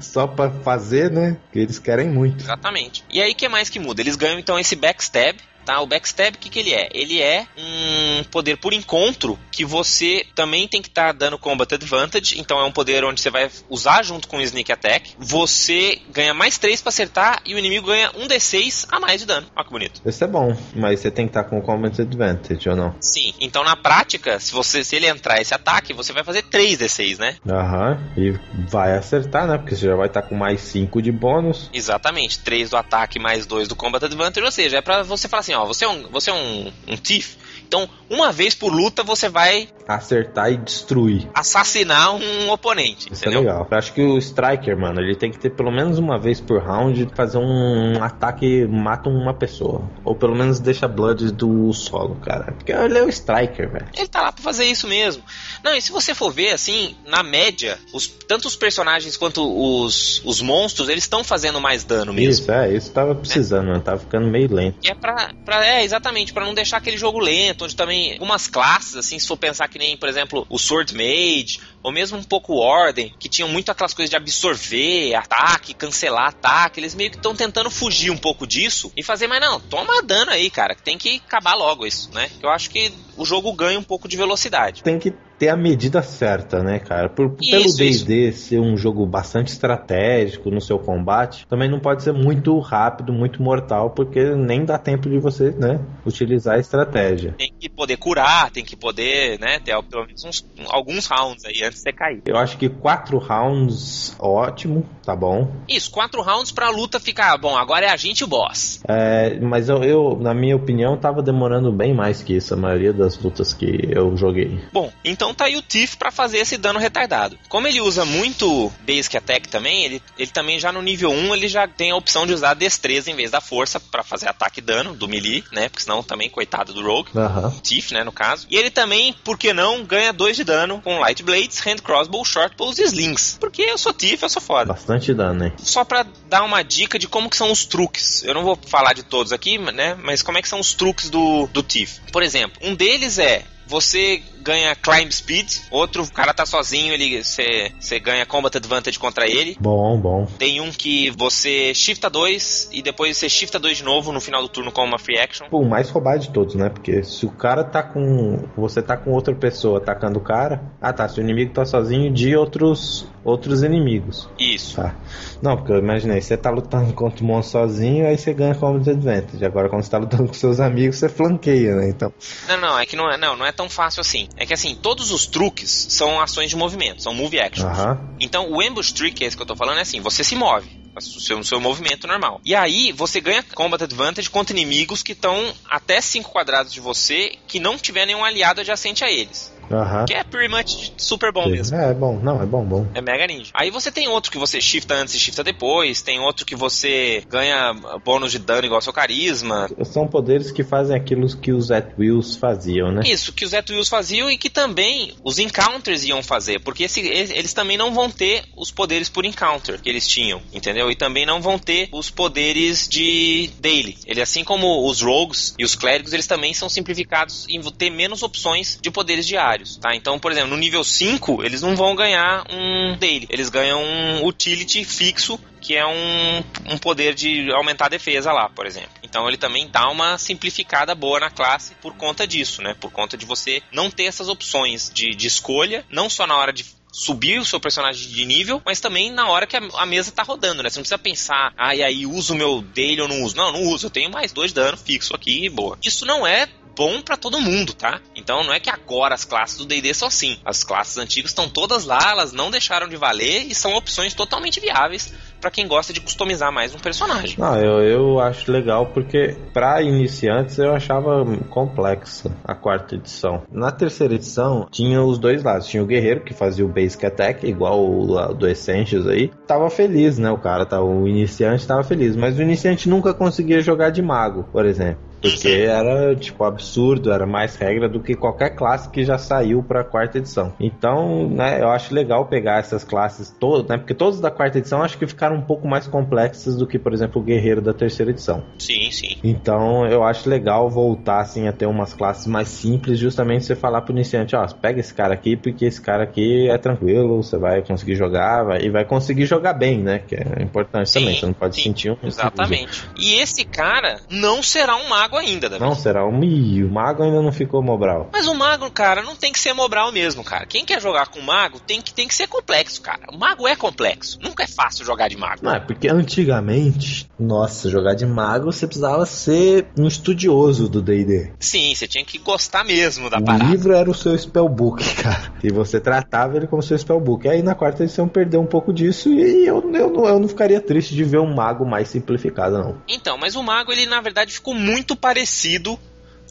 só para fazer, né? Que eles querem muito. Exatamente. E aí o que mais que muda? Eles ganham então esse backstab tá? O backstab, o que, que ele é? Ele é um poder por encontro que você também tem que estar tá dando combat advantage, então é um poder onde você vai usar junto com o sneak attack. Você ganha mais 3 para acertar e o inimigo ganha um D6 a mais de dano. Olha que bonito. Isso é bom, mas você tem que estar tá com combat advantage ou não? Sim, então na prática, se você se ele entrar esse ataque, você vai fazer 3 D6, né? Aham, e vai acertar, né? Porque você já vai estar tá com mais 5 de bônus. Exatamente, 3 do ataque mais 2 do combat advantage, ou seja, é pra você falar assim, ó, você é um, você é um, um thief, então, uma vez por luta, você vai acertar e destruir. Assassinar um oponente. Isso é entendeu? é legal. Eu acho que o Striker, mano, ele tem que ter pelo menos uma vez por round fazer um ataque mata uma pessoa. Ou pelo menos deixa Blood do solo, cara. Porque ele é o Striker, velho. Ele tá lá pra fazer isso mesmo. Não, e se você for ver, assim, na média, os, tanto os personagens quanto os, os monstros, eles estão fazendo mais dano mesmo. Isso, é, isso tava precisando, é. Tava ficando meio lento. E é pra, pra. É, exatamente, para não deixar aquele jogo lento também algumas classes, assim, se for pensar que nem, por exemplo, o Sword Mage, ou mesmo um pouco Ordem, que tinham muito aquelas coisas de absorver ataque, cancelar ataque, eles meio que estão tentando fugir um pouco disso e fazer, mas não, toma dano aí, cara, que tem que acabar logo isso, né? Eu acho que o jogo ganha um pouco de velocidade. Tem que ter a medida certa, né, cara? Por, pelo D&D ser um jogo bastante estratégico no seu combate, também não pode ser muito rápido, muito mortal, porque nem dá tempo de você, né, utilizar a estratégia. Tem que poder curar, tem que poder, né, ter pelo menos uns, alguns rounds aí antes de você cair. Eu acho que quatro rounds, ótimo, tá bom. Isso, quatro rounds pra luta ficar, bom, agora é a gente o boss. É, mas eu, eu, na minha opinião, tava demorando bem mais que isso, a maioria das lutas que eu joguei. Bom, então então tá aí o Tiff para fazer esse dano retardado. Como ele usa muito Basic Attack também, ele, ele também já no nível 1 ele já tem a opção de usar destreza em vez da força para fazer ataque e dano do melee, né? Porque senão também, coitado do Rogue. Uhum. Tiff, né, no caso. E ele também, por que não, ganha 2 de dano com Light Blades, Hand Crossbow, Short Bows e Slings. Porque eu sou Tiff, eu sou foda. Bastante dano, hein? Só pra dar uma dica de como que são os truques. Eu não vou falar de todos aqui, né? Mas como é que são os truques do, do Tiff. Por exemplo, um deles é você ganha climb speed, outro cara tá sozinho, ele você ganha combat advantage contra ele. Bom, bom. Tem um que você shifta 2 e depois você shifta 2 de novo no final do turno com uma free action. Pô, o mais roubado de todos, né? Porque se o cara tá com você tá com outra pessoa atacando o cara, ah tá, se o inimigo tá sozinho de outros outros inimigos. Isso. Tá. Não, porque eu imaginei, você tá lutando contra o monstro sozinho, aí você ganha combat advantage. Agora quando você tá lutando com seus amigos, você flanqueia, né? Então. Não, não, é que não é, não, não é tão fácil assim. É que assim, todos os truques são ações de movimento, são move actions. Então o ambush trick, que é esse que eu tô falando, é assim, você se move o seu, seu movimento normal. E aí você ganha combat advantage contra inimigos que estão até 5 quadrados de você que não tiver nenhum aliado adjacente a eles. Uhum. Que é pretty much super bom mesmo. É, é bom, não, é bom, bom. É mega ninja. Aí você tem outro que você shifta antes e shifta depois, tem outro que você ganha bônus de dano igual ao seu carisma. São poderes que fazem aquilo que os At Wills faziam, né? Isso, que os At Wills faziam e que também os Encounters iam fazer, porque esse, eles também não vão ter os poderes por Encounter que eles tinham, entendeu? E também não vão ter os poderes de Daily. Ele, assim como os Rogues e os Clérigos, eles também são simplificados em ter menos opções de poderes diários tá? Então, por exemplo, no nível 5, eles não vão ganhar um daily, eles ganham um utility fixo que é um, um poder de aumentar a defesa lá, por exemplo. Então ele também dá uma simplificada boa na classe por conta disso, né? Por conta de você não ter essas opções de, de escolha, não só na hora de subir o seu personagem de nível, mas também na hora que a, mesa tá rodando, né? Você não precisa pensar, ah, e aí uso o meu daily ou não uso. Não, não uso, eu tenho mais dois dano fixo aqui boa. Isso não é bom para todo mundo, tá? Então não é que agora as classes do D&D são assim. As classes antigas estão todas lá, elas não deixaram de valer e são opções totalmente viáveis para quem gosta de customizar mais um personagem. Não, eu, eu acho legal porque para iniciantes eu achava complexa a quarta edição. Na terceira edição tinha os dois lados, tinha o guerreiro que fazia o basic attack igual o do Essentials aí, tava feliz, né? O cara, tá, o iniciante tava feliz, mas o iniciante nunca conseguia jogar de mago, por exemplo. Porque era, tipo, absurdo, era mais regra do que qualquer classe que já saiu pra quarta edição. Então, né, eu acho legal pegar essas classes todas, né? Porque todas da quarta edição acho que ficaram um pouco mais complexas do que, por exemplo, o Guerreiro da terceira edição. Sim, sim. Então, eu acho legal voltar, assim, a ter umas classes mais simples, justamente você falar pro iniciante, ó, pega esse cara aqui, porque esse cara aqui é tranquilo, você vai conseguir jogar, vai, e vai conseguir jogar bem, né? Que é importante sim, também, você não pode sim, sentir um... Exatamente. E esse cara não será um mago mago ainda, Davi. Não, será? O, Ih, o mago ainda não ficou Mobral. Mas o mago, cara, não tem que ser Mobral mesmo, cara. Quem quer jogar com mago tem que, tem que ser complexo, cara. O mago é complexo. Nunca é fácil jogar de mago. Não, é porque antigamente, nossa, jogar de mago você precisava ser um estudioso do D&D. Sim, você tinha que gostar mesmo da O parada. livro era o seu spellbook, cara. E você tratava ele como seu spellbook. Aí na quarta edição perdeu um pouco disso e eu, eu, não, eu não ficaria triste de ver um mago mais simplificado, não. Então, mas o mago, ele na verdade ficou muito parecido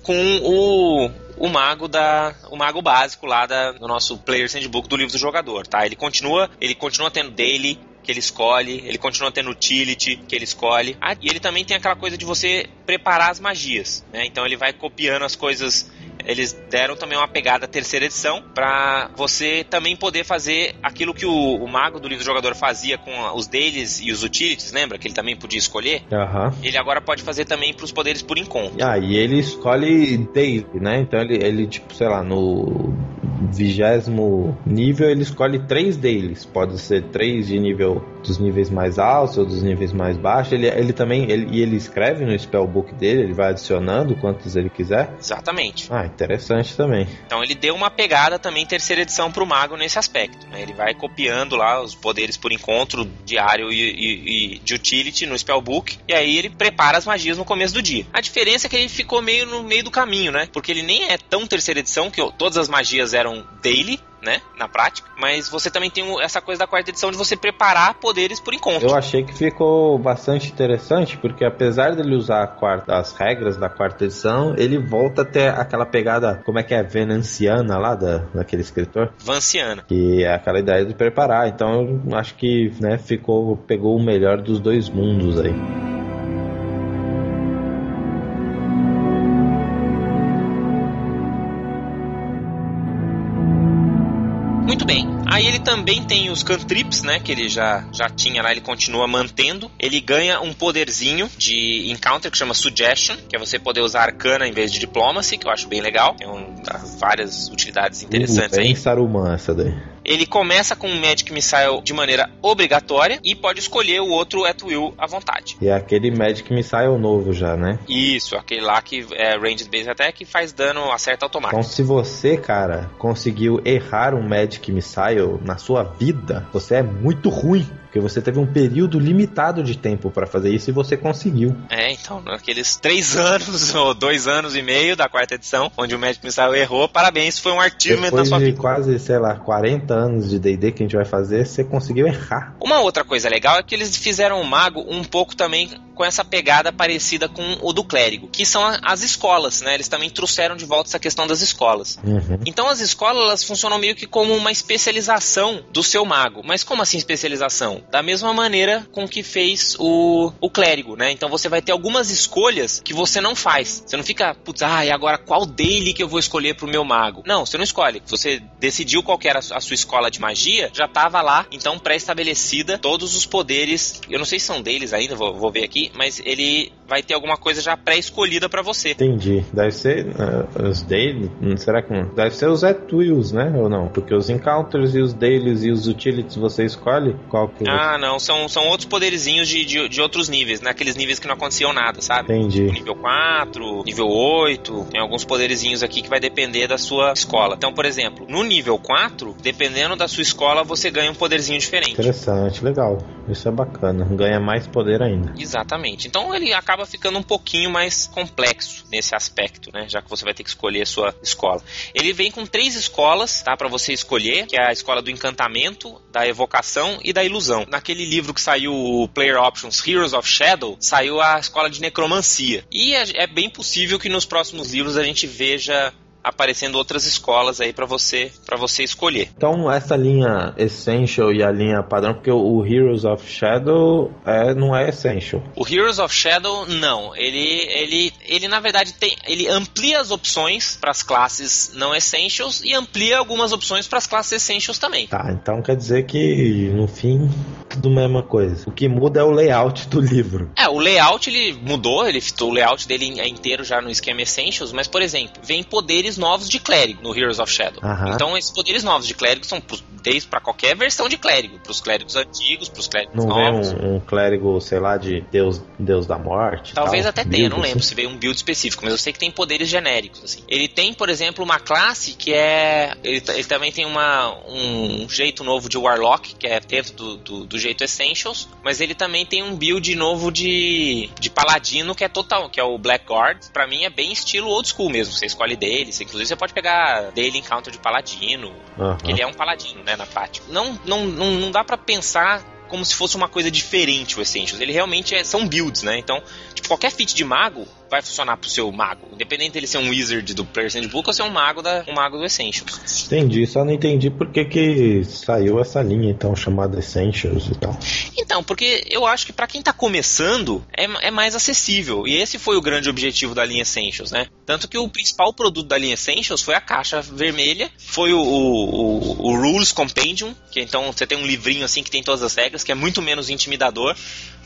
com o, o mago da o mago básico lá da, do nosso Player's Handbook do livro do jogador, tá? Ele continua, ele continua tendo daily que ele escolhe, ele continua tendo utility que ele escolhe. Ah, e ele também tem aquela coisa de você preparar as magias, né? Então ele vai copiando as coisas eles deram também uma pegada à terceira edição para você também poder fazer aquilo que o, o, mago do livro do jogador fazia com os dailies e os utilities, lembra? Que ele também podia escolher. Aham. Ele agora pode fazer também para os poderes por encontro. Ah, e ele escolhe daily, né? Então ele, ele tipo, sei lá, no vigésimo nível ele escolhe três dailies. Pode ser três de nível dos níveis mais altos ou dos níveis mais baixos. Ele, ele também, ele, e ele escreve no spellbook dele, ele vai adicionando quantos ele quiser. Exatamente. Ah, interessante também. Então ele deu uma pegada também terceira edição pro mago nesse aspecto. Né? Ele vai copiando lá os poderes por encontro diário e, e, e, de utility no spellbook e aí ele prepara as magias no começo do dia. A diferença é que ele ficou meio no meio do caminho, né? Porque ele nem é tão terceira edição que todas as magias eram daily, né, na prática, mas você também tem essa coisa da quarta edição de você preparar poderes por encontro. Eu achei que ficou bastante interessante, porque apesar dele usar quarta, as regras da quarta edição, ele volta a ter aquela pegada, como é que é, venanciana lá, da, daquele escritor? Vanciana. Que é aquela ideia de preparar, então eu acho que, né, ficou, pegou o melhor dos dois mundos aí. Aí ele também tem os cantrips, né? Que ele já, já tinha lá, ele continua mantendo. Ele ganha um poderzinho de encounter que chama Suggestion, que é você poder usar arcana em vez de diplomacy, que eu acho bem legal. Tem um, várias utilidades interessantes uh, aí. Saruman essa daí. Ele começa com o Magic Missile de maneira obrigatória e pode escolher o outro at will à vontade. E é aquele Magic Missile novo já, né? Isso, aquele lá que é Ranged Base Attack que faz dano, acerta automático. Então se você, cara, conseguiu errar um Magic Missile na sua vida, você é muito ruim. Porque você teve um período limitado de tempo para fazer isso e você conseguiu. É, então, naqueles três anos ou dois anos e meio da quarta edição, onde o Magic Missile errou, parabéns, foi um Depois da sua de vida. quase, sei lá, 40 anos de D&D que a gente vai fazer, você conseguiu errar. Uma outra coisa legal é que eles fizeram o mago um pouco também com essa pegada parecida com o do clérigo, que são as escolas, né? Eles também trouxeram de volta essa questão das escolas. Uhum. Então as escolas elas funcionam meio que como uma especialização do seu mago. Mas como assim especialização? Da mesma maneira com que fez o, o clérigo, né? Então você vai ter algumas escolhas que você não faz. Você não fica, putz, ah, e agora qual daily que eu vou escolher pro meu mago? Não, você não escolhe. Você decidiu qual era a sua escola de magia, já tava lá, então pré-estabelecida todos os poderes. Eu não sei se são deles ainda, vou, vou ver aqui, mas ele vai ter alguma coisa já pré-escolhida para você. Entendi. Deve ser uh, os daily, será que não? Deve ser os at né? Ou não? Porque os encounters e os dailies e os utilities você escolhe qual que Ah, não, são, são outros poderizinhos de, de, de outros níveis, né? Aqueles níveis que não aconteciam nada, sabe? Entendi. Nível 4, nível 8, tem alguns poderizinhos aqui que vai depender da sua escola. Então, por exemplo, no nível 4, dependendo da sua escola, você ganha um poderzinho diferente. Interessante, legal. Isso é bacana. Ganha mais poder ainda. Exatamente. Então ele acaba ficando um pouquinho mais complexo nesse aspecto, né? Já que você vai ter que escolher a sua escola. Ele vem com três escolas, tá? Para você escolher, que é a escola do encantamento, da evocação e da ilusão. Naquele livro que saiu o Player Options Heroes of Shadow, saiu a escola de necromancia. E é, é bem possível que nos próximos livros a gente veja aparecendo outras escolas aí para você para você escolher. Então essa linha Essential e a linha padrão, porque o Heroes of Shadow é, não é Essential. O Heroes of Shadow não, ele ele ele na verdade tem ele amplia as opções para as classes não Essentials e amplia algumas opções para as classes Essentials também. Tá, então quer dizer que no fim tudo a mesma coisa. O que muda é o layout do livro. É, o layout ele mudou, ele o layout dele é inteiro já no esquema Essentials, mas por exemplo, vem poderes novos de clérigo no Heroes of Shadow. Aham. Então esses poderes novos de clérigo são pros- desde para qualquer versão de clérigo, pros clérigos antigos, pros clérigos Não novos. um, um clérigo, sei lá, de Deus, Deus da Morte. Talvez tal, até tenha, não lembro assim. se veio um build específico, mas eu sei que tem poderes genéricos. Assim. Ele tem, por exemplo, uma classe que é. Ele, ele também tem uma, um jeito novo de Warlock, que é dentro do, do, do jeito Essentials, mas ele também tem um build novo de, de Paladino que é total, que é o Blackguard. Pra mim é bem estilo old school mesmo. Você escolhe dele, você- inclusive você pode pegar Daily Encounter de Paladino, que ele é um paladino, né, na prática. Não, não, não, não dá pra pensar como se fosse uma coisa diferente o Essentials. Ele realmente é, são builds, né? Então, tipo, qualquer feat de mago vai funcionar pro seu mago. Independente dele ser um wizard do Player's Handbook ou ser um mago, da, um mago do Essentials. Entendi, só não entendi por que, que saiu essa linha então chamada Essentials e tal. Então, porque eu acho que pra quem tá começando é, é mais acessível. E esse foi o grande objetivo da linha Essentials, né? Tanto que o principal produto da linha Essentials foi a caixa vermelha, foi o, o, o- o Rules Compendium, que então você tem um livrinho assim que tem todas as regras, que é muito menos intimidador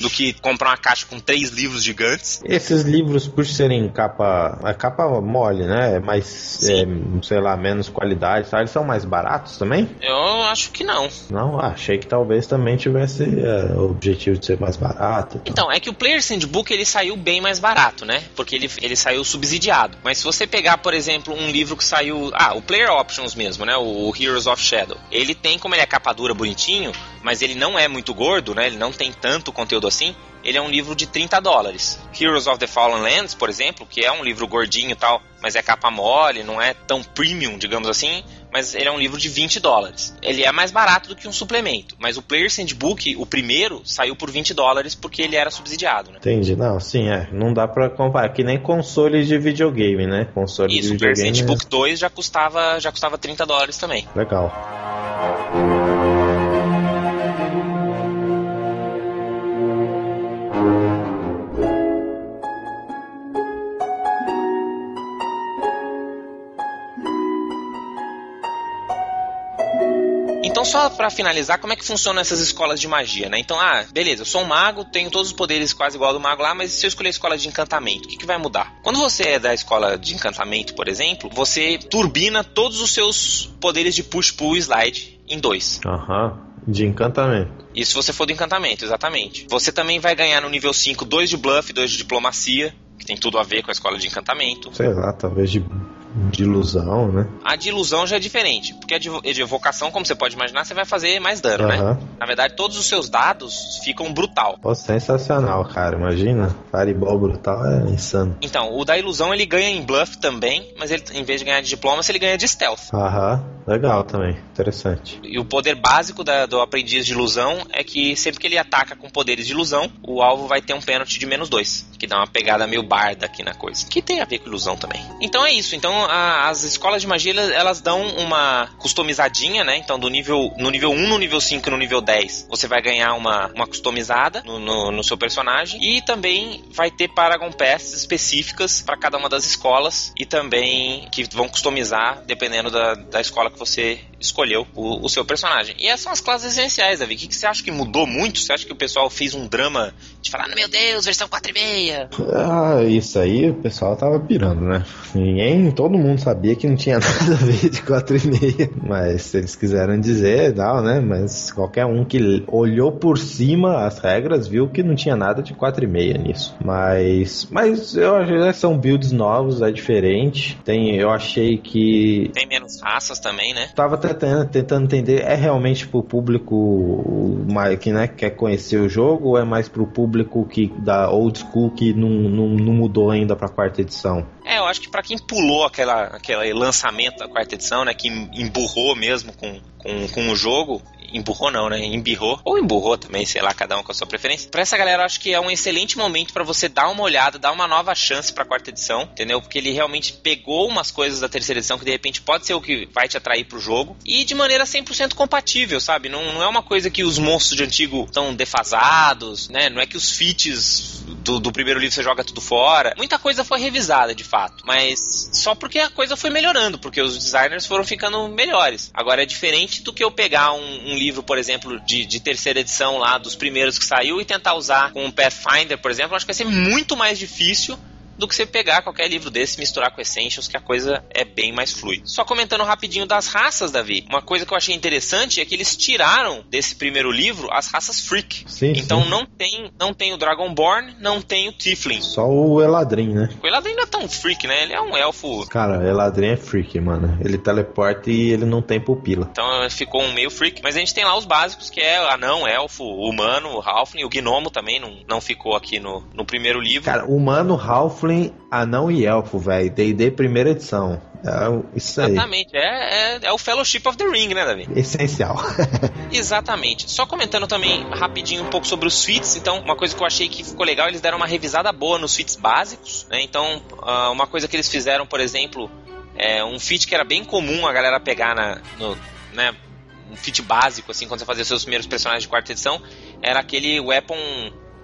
do que comprar uma caixa com três livros gigantes. Esses livros, por serem capa. A capa mole, né? Mais, é, sei lá, menos qualidade, tá? eles são mais baratos também? Eu acho que não. Não, ah, achei que talvez também tivesse é, o objetivo de ser mais barato. e tal. Então, é que o Player's Handbook ele saiu bem mais barato, né? Porque ele, ele saiu subsidiado. Mas se você pegar, por exemplo, um livro que saiu. Ah, o Player Options mesmo, né? O Heroes of Shadow. Ele tem, como ele é capa dura bonitinho, mas ele não é muito gordo, né? Ele não tem tanto conteúdo assim. Ele é um livro de 30 dólares. Heroes of the Fallen Lands, por exemplo, que é um livro gordinho e tal, mas é capa mole, não é tão premium, digamos assim, mas ele é um livro de 20 dólares. Ele é mais barato do que um suplemento, mas o Player's Handbook, o primeiro, saiu por 20 dólares porque ele era subsidiado, né? Entendi, não, sim, é. Não dá pra comparar. Que nem consoles de videogame, né? Console Isso, de o Player's videogame. Handbook 2 já custava, já custava 30 dólares também. é Legal. Então, só pra finalizar, como é que funcionam essas escolas de magia, né? Então, ah, beleza, eu sou um mago, tenho todos os poderes quase igual ao do mago lá, mas se eu escolher a escola de encantamento, o que, que vai mudar? Quando você é da escola de encantamento, por exemplo, você turbina todos os seus poderes de push-pull e slide em dois. Aham. De encantamento. Isso se você for do encantamento, exatamente. Você também vai ganhar no nível 5 dois de bluff, dois de diplomacia, que tem tudo a ver com a escola de encantamento. Sei lá, talvez de, de ilusão, né? A de ilusão já é diferente, porque a de, evocação, como você pode imaginar, você vai fazer mais dano, né? Aham. Na verdade, todos os seus dados ficam brutal. Pô, sensacional, cara. Imagina. Fireball brutal é insano. Então, o da ilusão ele ganha em bluff também, mas ele, em vez de ganhar de diplomacia, ele ganha de stealth. Aham. Legal também. Interessante. E o poder básico da- do aprendiz de ilusão é que sempre que ele ataca com poderes de ilusão, o alvo vai ter um pênalti de menos dois, que dá uma pegada meio barda aqui na coisa, que tem a ver com ilusão também. Então é isso. Então a- as escolas de magia elas, dão uma customizadinha, né? Então do nível no nível 1, no nível 5 e no nível 10, você vai ganhar uma, uma customizada no, no- no seu personagem e também vai ter Paragon Passes específicas para cada uma das escolas e também que vão customizar dependendo da, da escola que você escolheu o, o seu personagem. E essas são as classes essenciais, Davi. O que, que você acha que mudou muito? Você acha que o pessoal fez um drama de falar, meu Deus, versão 4,5? Ah, isso aí o pessoal tava pirando, né? Ninguém, todo mundo sabia que não tinha nada a ver de 4,5. Mas se eles quiseram dizer, não, né? Mas qualquer um que olhou por cima as regras viu que não tinha nada de 4,5 nisso. Mas, mas eu acho que são builds novos, é diferente. Tem, eu achei que Tem menos raças também, né? Tava tentando, tentando entender, é realmente pro público que né, quer conhecer o jogo ou é mais pro público que da old school que não, não, não mudou ainda pra quarta edição? É, eu acho que pra quem pulou aquela, aquele lançamento da quarta edição, né, que emburrou mesmo com, com, com o jogo, emburrou não, né, embirrou, ou emburrou também, sei lá, cada um com a sua preferência. Pra essa galera, acho que é um excelente momento pra você dar uma olhada, dar uma nova chance pra quarta edição, entendeu? Porque ele realmente pegou umas coisas da terceira edição que de repente pode ser o que vai te atrair pro jogo, e de maneira 100% compatível, sabe? Não, não é uma coisa que os monstros de antigo estão defasados, né? Não é que os feats do, do, primeiro livro você joga tudo fora. Muita coisa foi revisada, de fato. Mas só porque a coisa foi melhorando, porque os designers foram ficando melhores. Agora é diferente do que eu pegar um, um livro, por exemplo, de, de, terceira edição lá, dos primeiros que saiu, e tentar usar com um Pathfinder, por exemplo. Acho que vai ser muito mais difícil do que você pegar qualquer livro desse, misturar com Essentials, que a coisa é bem mais fluida. Só comentando rapidinho das raças, Davi, uma coisa que eu achei interessante é que eles tiraram desse primeiro livro as raças Freak. Sim, então sim. não tem não tem o Dragonborn, não tem o Tiflin. Só o Eladrin, né? O Eladrin não é tão freak, né? Ele é um elfo. Cara, o Eladrin é freak, mano. Ele teleporta e ele não tem pupila. Então ficou um meio freak. Mas a gente tem lá os básicos, que é anão, elfo, humano, o Halfling, o gnomo também não, não ficou aqui no, no primeiro livro. Cara, humano, Halfling, anão e elfo, velho. D&D primeira edição. É isso aí. Exatamente. É, é, é, o Fellowship of the Ring, né, Davi? Essencial. Exatamente. Só comentando também rapidinho um pouco sobre os suítes. Então, uma coisa que eu achei que ficou legal, eles deram uma revisada boa nos suítes básicos. Né? Então, uh, uma coisa que eles fizeram, por exemplo, é um feat que era bem comum a galera pegar na, no, né, um feat básico, assim, quando você fazia seus primeiros personagens de quarta edição, era aquele weapon,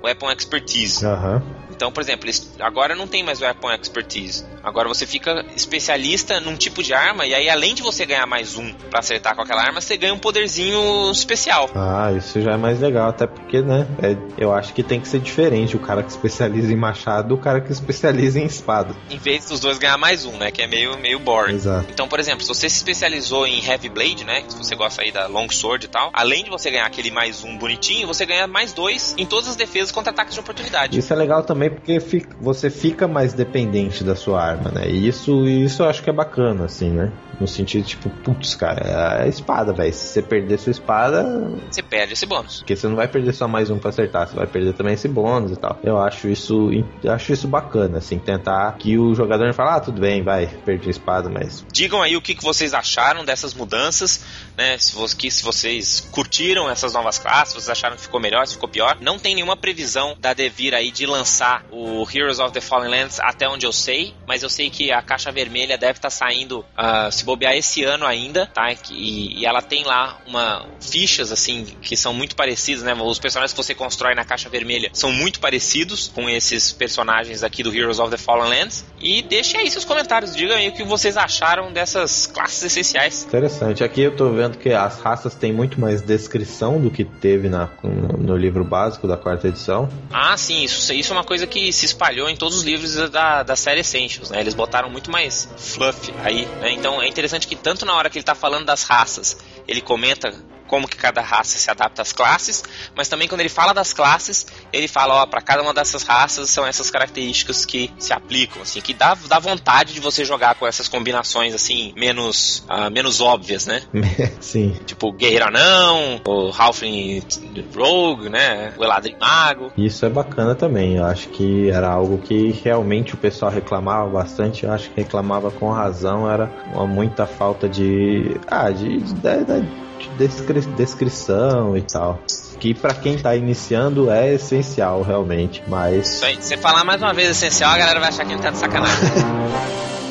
weapon expertise. Aham. Então, por exemplo, agora não tem mais weapon expertise. Agora você fica especialista num tipo de arma e aí além de você ganhar mais um para acertar com aquela arma, você ganha um poderzinho especial. Ah, isso já é mais legal, até porque, né, é, eu acho que tem que ser diferente o cara que especializa em machado do cara que especializa em espada. Em vez dos dois ganhar mais um, né, que é meio meio boring. Exato. Então, por exemplo, se você se especializou em heavy blade, né, se você gosta aí da long sword e tal, além de você ganhar aquele mais um bonitinho, você ganha mais dois em todas as defesas contra ataques de oportunidade. Isso é legal também porque fica, você fica mais dependente da sua arma, né? E isso, isso eu acho que é bacana, assim, né? No sentido, tipo, putz, cara, é a espada, velho. Se você perder sua espada. Você perde esse bônus. Porque você não vai perder só mais um pra acertar, você vai perder também esse bônus e tal. Eu acho isso, eu acho isso bacana, assim, tentar que o jogador fale, ah, tudo bem, vai, perdi a espada, mas. Digam aí o que, que vocês acharam dessas mudanças, né? Se, se vocês curtiram essas novas classes, vocês acharam que ficou melhor, se ficou pior. Não tem nenhuma previsão da Devir aí de lançar o Heroes of the Fallen Lands até onde eu sei, mas eu sei que a caixa vermelha deve estar tá saindo, uh, se bobear esse ano ainda, tá? E, e, ela tem lá uma fichas assim que são muito parecidas, né? Os personagens que você constrói na caixa vermelha são muito parecidos com esses personagens aqui do Heroes of the Fallen Lands. E deixem aí seus comentários, digam aí o que vocês acharam dessas classes essenciais. Interessante. Aqui eu tô vendo que as raças têm muito mais descrição do que teve na, no livro básico da quarta edição. Ah, sim, isso, isso é uma coisa que se espalhou em todos os livros da, da série Essentials, né? Eles botaram muito mais fluff aí, né? Então é interessante que tanto na hora que ele tá falando das raças, ele comenta como que cada raça se adapta às classes, mas também quando ele fala das classes, ele fala, ó, para cada uma dessas raças são essas características que se aplicam, assim, que dá, dá vontade de você jogar com essas combinações, assim, menos, uh, menos óbvias, né? Sim. Tipo, Guerreiro Anão, o Halfling Rogue, né? O Eladrin Mago. Isso é bacana também, eu acho que era algo que realmente o pessoal reclamava bastante, eu acho que reclamava com razão, era uma muita falta de... Ah, de, de, de descri descrição e tal. Que para quem tá iniciando é essencial, realmente. Mas. Você falar mais uma vez essencial, a galera vai achar que ele tá de sacanagem.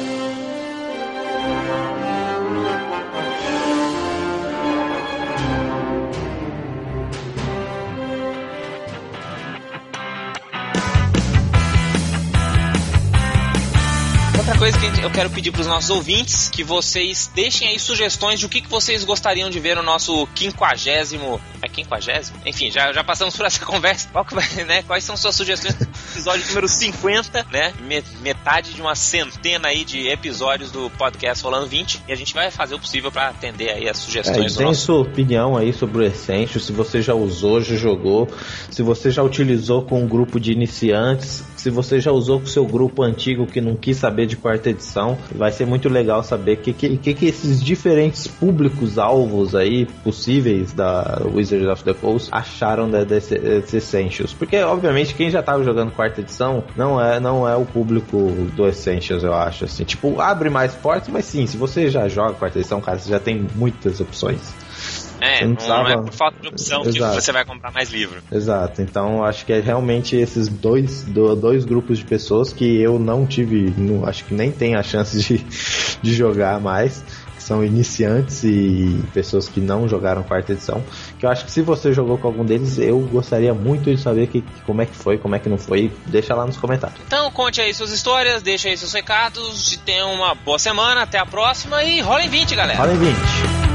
coisa que eu quero pedir para os nossos ouvintes que vocês deixem aí sugestões de o que, que vocês gostariam de ver no nosso quinquagésimo. É quinquagésimo? Enfim, já, já passamos por essa conversa. Qual que vai, né? Quais são suas sugestões pro episódio número 50, né? Metade de uma centena aí de episódios do podcast Rolando 20. E a gente vai fazer o possível para atender aí as sugestões é, tem nosso... sua opinião aí sobre o Essential, se você já usou, já jogou, se você já utilizou com um grupo de iniciantes, se você já usou com seu grupo antigo que não quis saber de quarta edição. Vai ser muito legal saber o que, que, que, esses diferentes públicos-alvos aí possíveis da Wizards of the Coast acharam de, desse, desse Essentials. Porque, obviamente, quem já estava jogando quarta edição não é, não é o público do Essentials, eu acho. Assim, tipo, abre mais portas, mas sim, se você já joga quarta edição, cara, você já tem muitas opções. É, não, não, é por falta de opção Exato. que você vai comprar mais livro. Exato, então acho que é realmente esses dois, dois grupos de pessoas que eu não tive, não, acho que nem tem a chance de, de jogar mais são iniciantes e pessoas que não jogaram quarta edição, Que eu acho que se você jogou com algum deles, eu gostaria muito de saber que, como é que foi, como é que não foi. Deixa lá nos comentários. Então conte aí suas histórias, deixa aí seus recados, tenha uma boa semana, até a próxima e rola em 20, galera. Rola em 20.